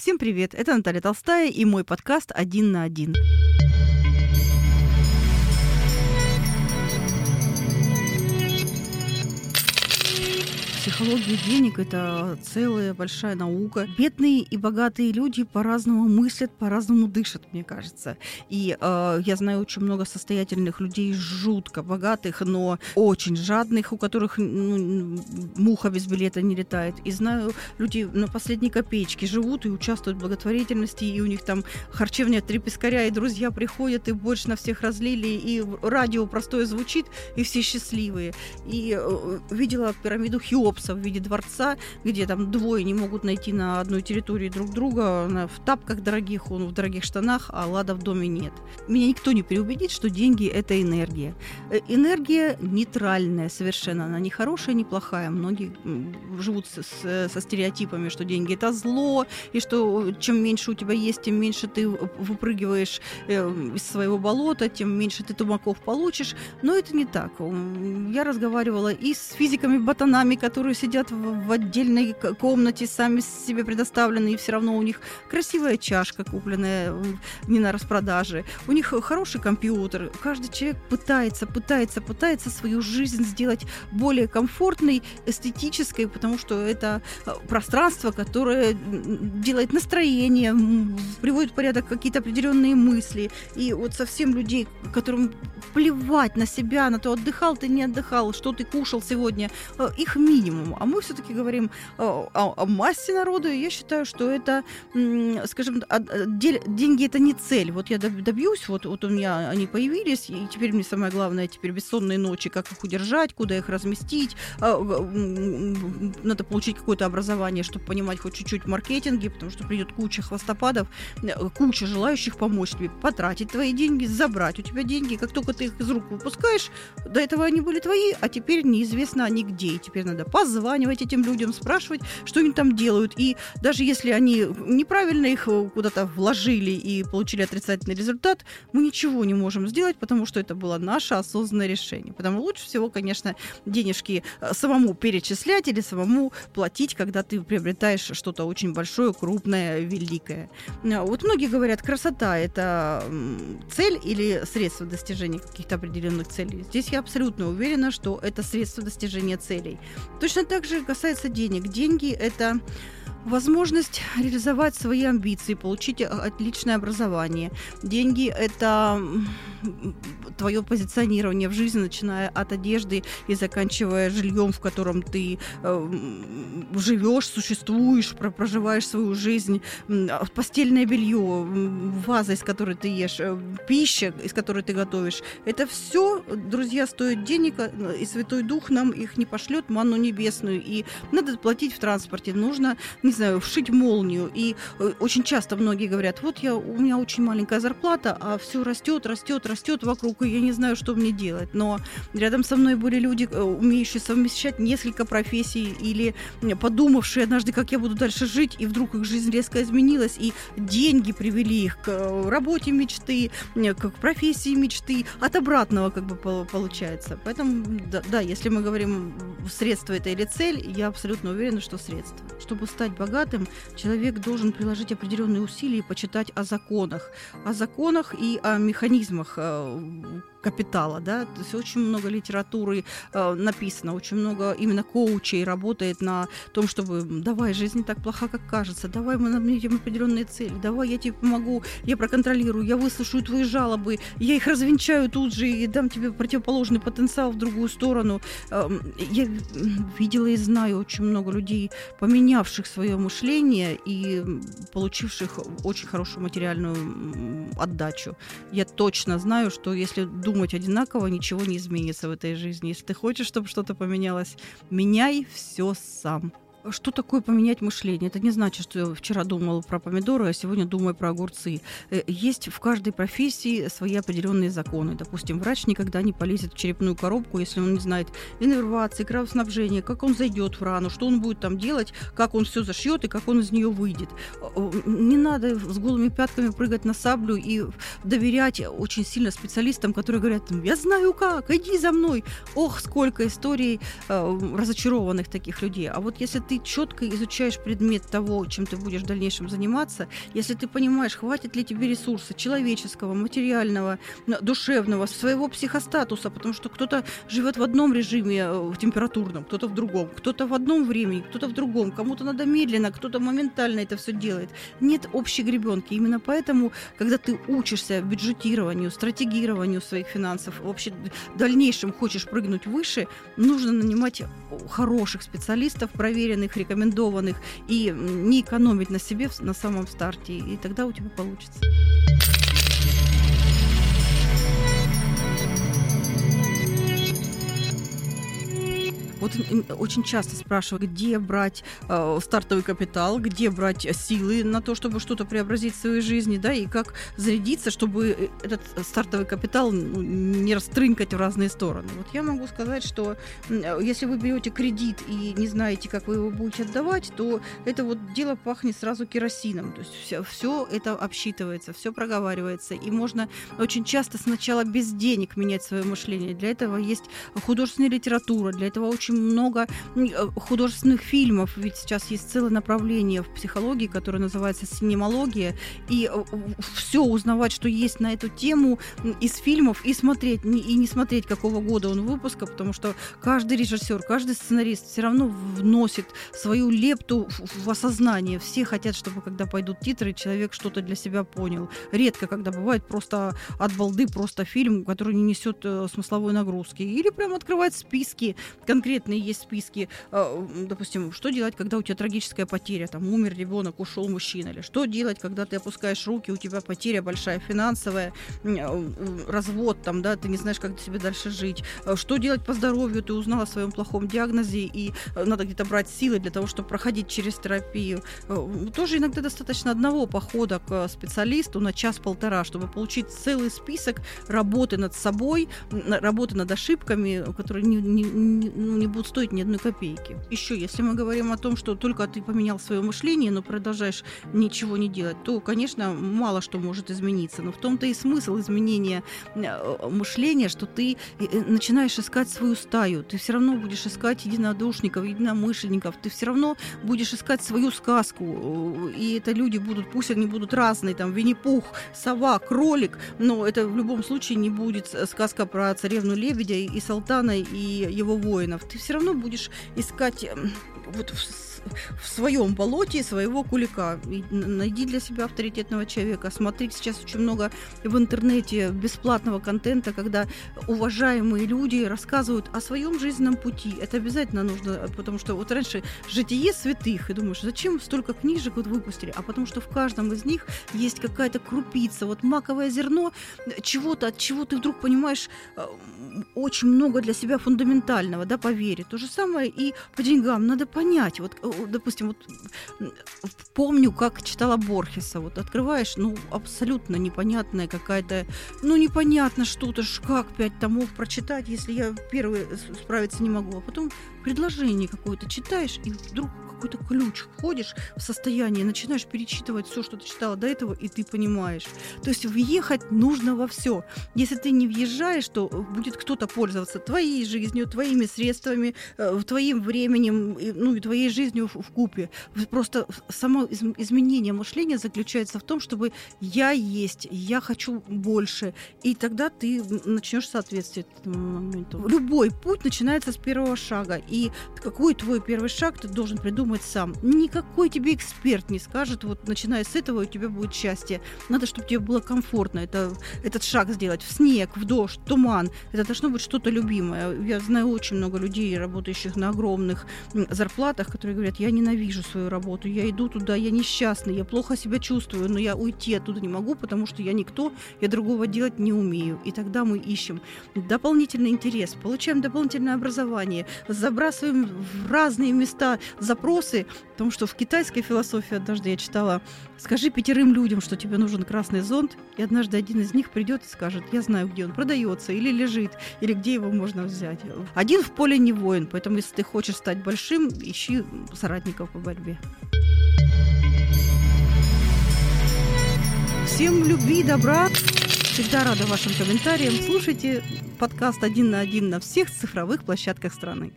Всем привет, это Наталья Толстая и мой подкаст «Один на один». Психология денег – это целая большая наука. Бедные и богатые люди по-разному мыслят, по-разному дышат, мне кажется. И э, я знаю очень много состоятельных людей, жутко богатых, но очень жадных, у которых ну, муха без билета не летает. И знаю людей на последней копеечке живут и участвуют в благотворительности, и у них там харчевня три пескаря, и друзья приходят, и больше на всех разлили, и радио простое звучит, и все счастливые. И э, видела пирамиду Хеопса в виде дворца, где там двое не могут найти на одной территории друг друга, в тапках дорогих, он в дорогих штанах, а Лада в доме нет. Меня никто не переубедит, что деньги – это энергия. Э, энергия нейтральная совершенно, она не хорошая, не плохая. Многие живут с, с, со стереотипами, что деньги – это зло, и что чем меньше у тебя есть, тем меньше ты выпрыгиваешь э, из своего болота, тем меньше ты тумаков получишь. Но это не так. Я разговаривала и с физиками-ботанами, которые сидят в, в отдельной комнате, сами себе предоставлены, и все равно у них красивая чашка, купленная не на распродаже, у них хороший компьютер. Каждый человек пытается, пытается, пытается свою жизнь сделать более комфортной, эстетической, потому что это э, пространство, которое делает настроение, приводит в порядок какие-то определенные мысли. И вот совсем людей, которым плевать на себя, на то, отдыхал ты, не отдыхал, что ты кушал сегодня, э, их минимум минимуму. А мы все-таки говорим о, о, о массе народу, и я считаю, что это, скажем, деньги это не цель. Вот я добьюсь, вот, вот у меня они появились, и теперь мне самое главное, теперь бессонные ночи, как их удержать, куда их разместить. А, надо получить какое-то образование, чтобы понимать хоть чуть-чуть маркетинге, потому что придет куча хвостопадов, э, куча желающих помочь тебе, потратить твои деньги, забрать у тебя деньги. Как только ты их из рук выпускаешь, до этого они были твои, а теперь неизвестно они где. И теперь надо позванивать этим людям, спрашивать, что они там делают. И даже если они неправильно их куда-то вложили и получили отрицательный результат, мы ничего не можем сделать, потому что это было наше осознанное решение. Потому лучше всего, конечно, денежки э, самому перечислять или самому платить, когда ты приобретаешь что-то очень большое, крупное, великое. Э, вот многие говорят, красота – это цель или средство достижения каких-то определенных целей. Здесь я абсолютно уверена, что это средство достижения целей. Точно так же касается денег. Деньги – это возможность реализовать свои амбиции, получить отличное образование. Деньги – это твое позиционирование в жизни, начиная от одежды и заканчивая жильем, в котором ты э, живешь, существуешь, проживаешь свою жизнь, постельное белье, ваза, из которой ты ешь, э, пища, из которой ты готовишь. Это все, друзья, стоит денег, э, и Святой Дух нам их не пошлет, манну небесную. И надо платить в транспорте, нужно, не знаю, вшить молнию. И э, очень часто многие говорят, вот я, у меня очень маленькая зарплата, а все растет, растет, растет вокруг, и я не знаю, что мне делать. Но рядом со мной были люди, э, умеющие совмещать несколько профессий или подумавшие однажды, как я буду дальше жить, и вдруг их жизнь резко изменилась, и деньги привели их к э, работе мечты, к профессии мечты, от обратного как бы получается. Поэтому, да, да если мы говорим средство это или цель, я абсолютно уверена, что средство. Чтобы стать богатым, человек должен приложить определенные усилия и почитать о законах, о законах и о механизмах э, капитала, да, то есть очень много литературы э, написано, очень много именно коучей работает на том, чтобы давай, жизнь не так плоха, как кажется, давай мы наметим определенные цели, давай я тебе помогу, я проконтролирую, я выслушаю твои жалобы, я их развенчаю тут же и дам тебе противоположный потенциал в другую сторону. Э, я видела и знаю очень много людей, поменявших свое мышление и получивших очень хорошую материальную отдачу. Я точно знаю, что если думать одинаково, ничего не изменится в этой жизни. Если ты хочешь, чтобы что-то поменялось, меняй все сам. Что такое поменять мышление? Это не значит, что вчера думал про помидоры, а сегодня думаю про огурцы. Э, есть в каждой профессии свои определенные законы. Допустим, врач никогда не полезет в черепную коробку, если он не знает иннервации, кровоснабжения, как он зайдет в рану, что он будет там делать, как он все зашьет и как он из нее выйдет. Не надо с голыми пятками прыгать на саблю и доверять очень сильно специалистам, которые говорят, я знаю как, иди за мной. Ох, сколько историй э, разочарованных таких людей. А вот если ты четко изучаешь предмет того, чем ты будешь в дальнейшем заниматься, если ты понимаешь, хватит ли тебе ресурса человеческого, материального, душевного, своего психостатуса, потому что кто-то живет в одном режиме э, в температурном, кто-то в другом, кто-то в одном времени, кто-то в другом, кому-то надо медленно, кто-то моментально это все делает. Нет общей гребенки. Именно поэтому, когда ты учишься бюджетированию, стратегированию своих финансов, вообще в дальнейшем хочешь прыгнуть выше, нужно нанимать хороших специалистов, проверенных, рекомендованных, и не экономить на себе на самом старте, и тогда у тебя получится. Вот очень часто спрашивают, где брать э, стартовый капитал, где брать силы на то, чтобы что-то преобразить в своей жизни, да, и как зарядиться, чтобы э, этот стартовый капитал ну, не растрынкать в разные стороны. Вот я могу сказать, что э, если вы берете кредит и не знаете, как вы его будете отдавать, то это вот дело пахнет сразу керосином. То есть все, все это обсчитывается, все проговаривается, и можно очень часто сначала без денег менять свое мышление. Для этого есть художественная литература, для этого очень очень много э, художественных фильмов, ведь сейчас есть целое направление в психологии, которое называется синемология, и э, все узнавать, что есть на эту тему из фильмов, и смотреть, и не смотреть, какого года он выпуска, потому что каждый режиссер, каждый сценарист все равно вносит свою лепту в осознание. Все хотят, чтобы когда пойдут титры, человек что-то для себя понял. Редко, когда бывает просто от балды, просто фильм, который не несет э, смысловой нагрузки. Или прям открывать списки конкретно конкретные есть списки, а, допустим, что делать, когда у тебя трагическая потеря, там умер ребенок, ушел мужчина, или что делать, когда ты опускаешь руки, у тебя потеря большая финансовая, а, развод, там, да, ты не знаешь, как тебе дальше жить, а, что делать по здоровью, ты узнал о своем плохом диагнозе, и надо где-то брать силы для того, чтобы проходить через терапию. Тоже иногда достаточно одного похода к специалисту на час-полтора, чтобы получить целый список работы над собой, работы над ошибками, которые не, не, не, ну, не будут стоить ни одной копейки. Еще, если мы говорим о том, что только ты поменял свое мышление, но продолжаешь ничего не делать, то, конечно, мало что может измениться. Но в том-то и смысл изменения э, мышления, что ты э, э, начинаешь искать свою стаю. Ты все равно будешь искать единодушников, единомышленников. Ты все равно будешь искать свою сказку. И это люди будут, пусть они будут разные, там, Винни-Пух, сова, кролик, но это в любом случае не будет сказка про царевну лебедя и Салтана и его воинов. Ты все равно будешь искать эм, вот в своем болоте своего кулика. И найди для себя авторитетного человека. Смотри, сейчас очень много в интернете бесплатного контента, когда уважаемые люди рассказывают о своем жизненном пути. Это обязательно нужно, потому что вот раньше житие святых, и думаешь, зачем столько книжек вот выпустили? А потому что в каждом из них есть какая-то крупица, вот маковое зерно чего-то, от чего ты вдруг понимаешь э, очень много для себя фундаментального, да, по вере. То же самое и по деньгам. Надо понять, вот допустим, вот помню, как читала Борхеса, вот открываешь, ну, абсолютно непонятная какая-то, ну, непонятно что-то, как пять томов прочитать, если я первый справиться не могу, а потом предложение какое-то читаешь, и вдруг какой-то ключ, входишь в состояние, начинаешь перечитывать все, что ты читала до этого, и ты понимаешь. То есть въехать нужно во все. Если ты не въезжаешь, то будет кто-то пользоваться твоей жизнью, твоими средствами, э, твоим временем, ну и твоей жизнью в, в купе. Просто само изменение мышления заключается в том, чтобы я есть, я хочу больше, и тогда ты начнешь соответствовать этому моменту. Любой путь начинается с первого шага, и какой твой первый шаг ты должен придумать сам. Никакой тебе эксперт не скажет, вот начиная с этого у тебя будет счастье. Надо, чтобы тебе было комфортно это, этот шаг сделать в снег, в дождь, туман. Это должно быть что-то любимое. Я знаю очень много людей, работающих на огромных зарплатах, которые говорят, я ненавижу свою работу, я иду туда, я несчастный, я плохо себя чувствую, но я уйти оттуда не могу, потому что я никто, я другого делать не умею. И тогда мы ищем дополнительный интерес, получаем дополнительное образование, забрасываем в разные места запросы, потому что в китайской философии однажды я читала «Скажи пятерым людям, что тебе нужен красный зонт», и однажды один из них придет и скажет «Я знаю, где он продается или лежит, или где его можно взять». Один в поле не воин, поэтому если ты хочешь стать большим, ищи соратников по борьбе. Всем любви, добра. Всегда рада вашим комментариям. Слушайте подкаст «Один на один» на всех цифровых площадках страны.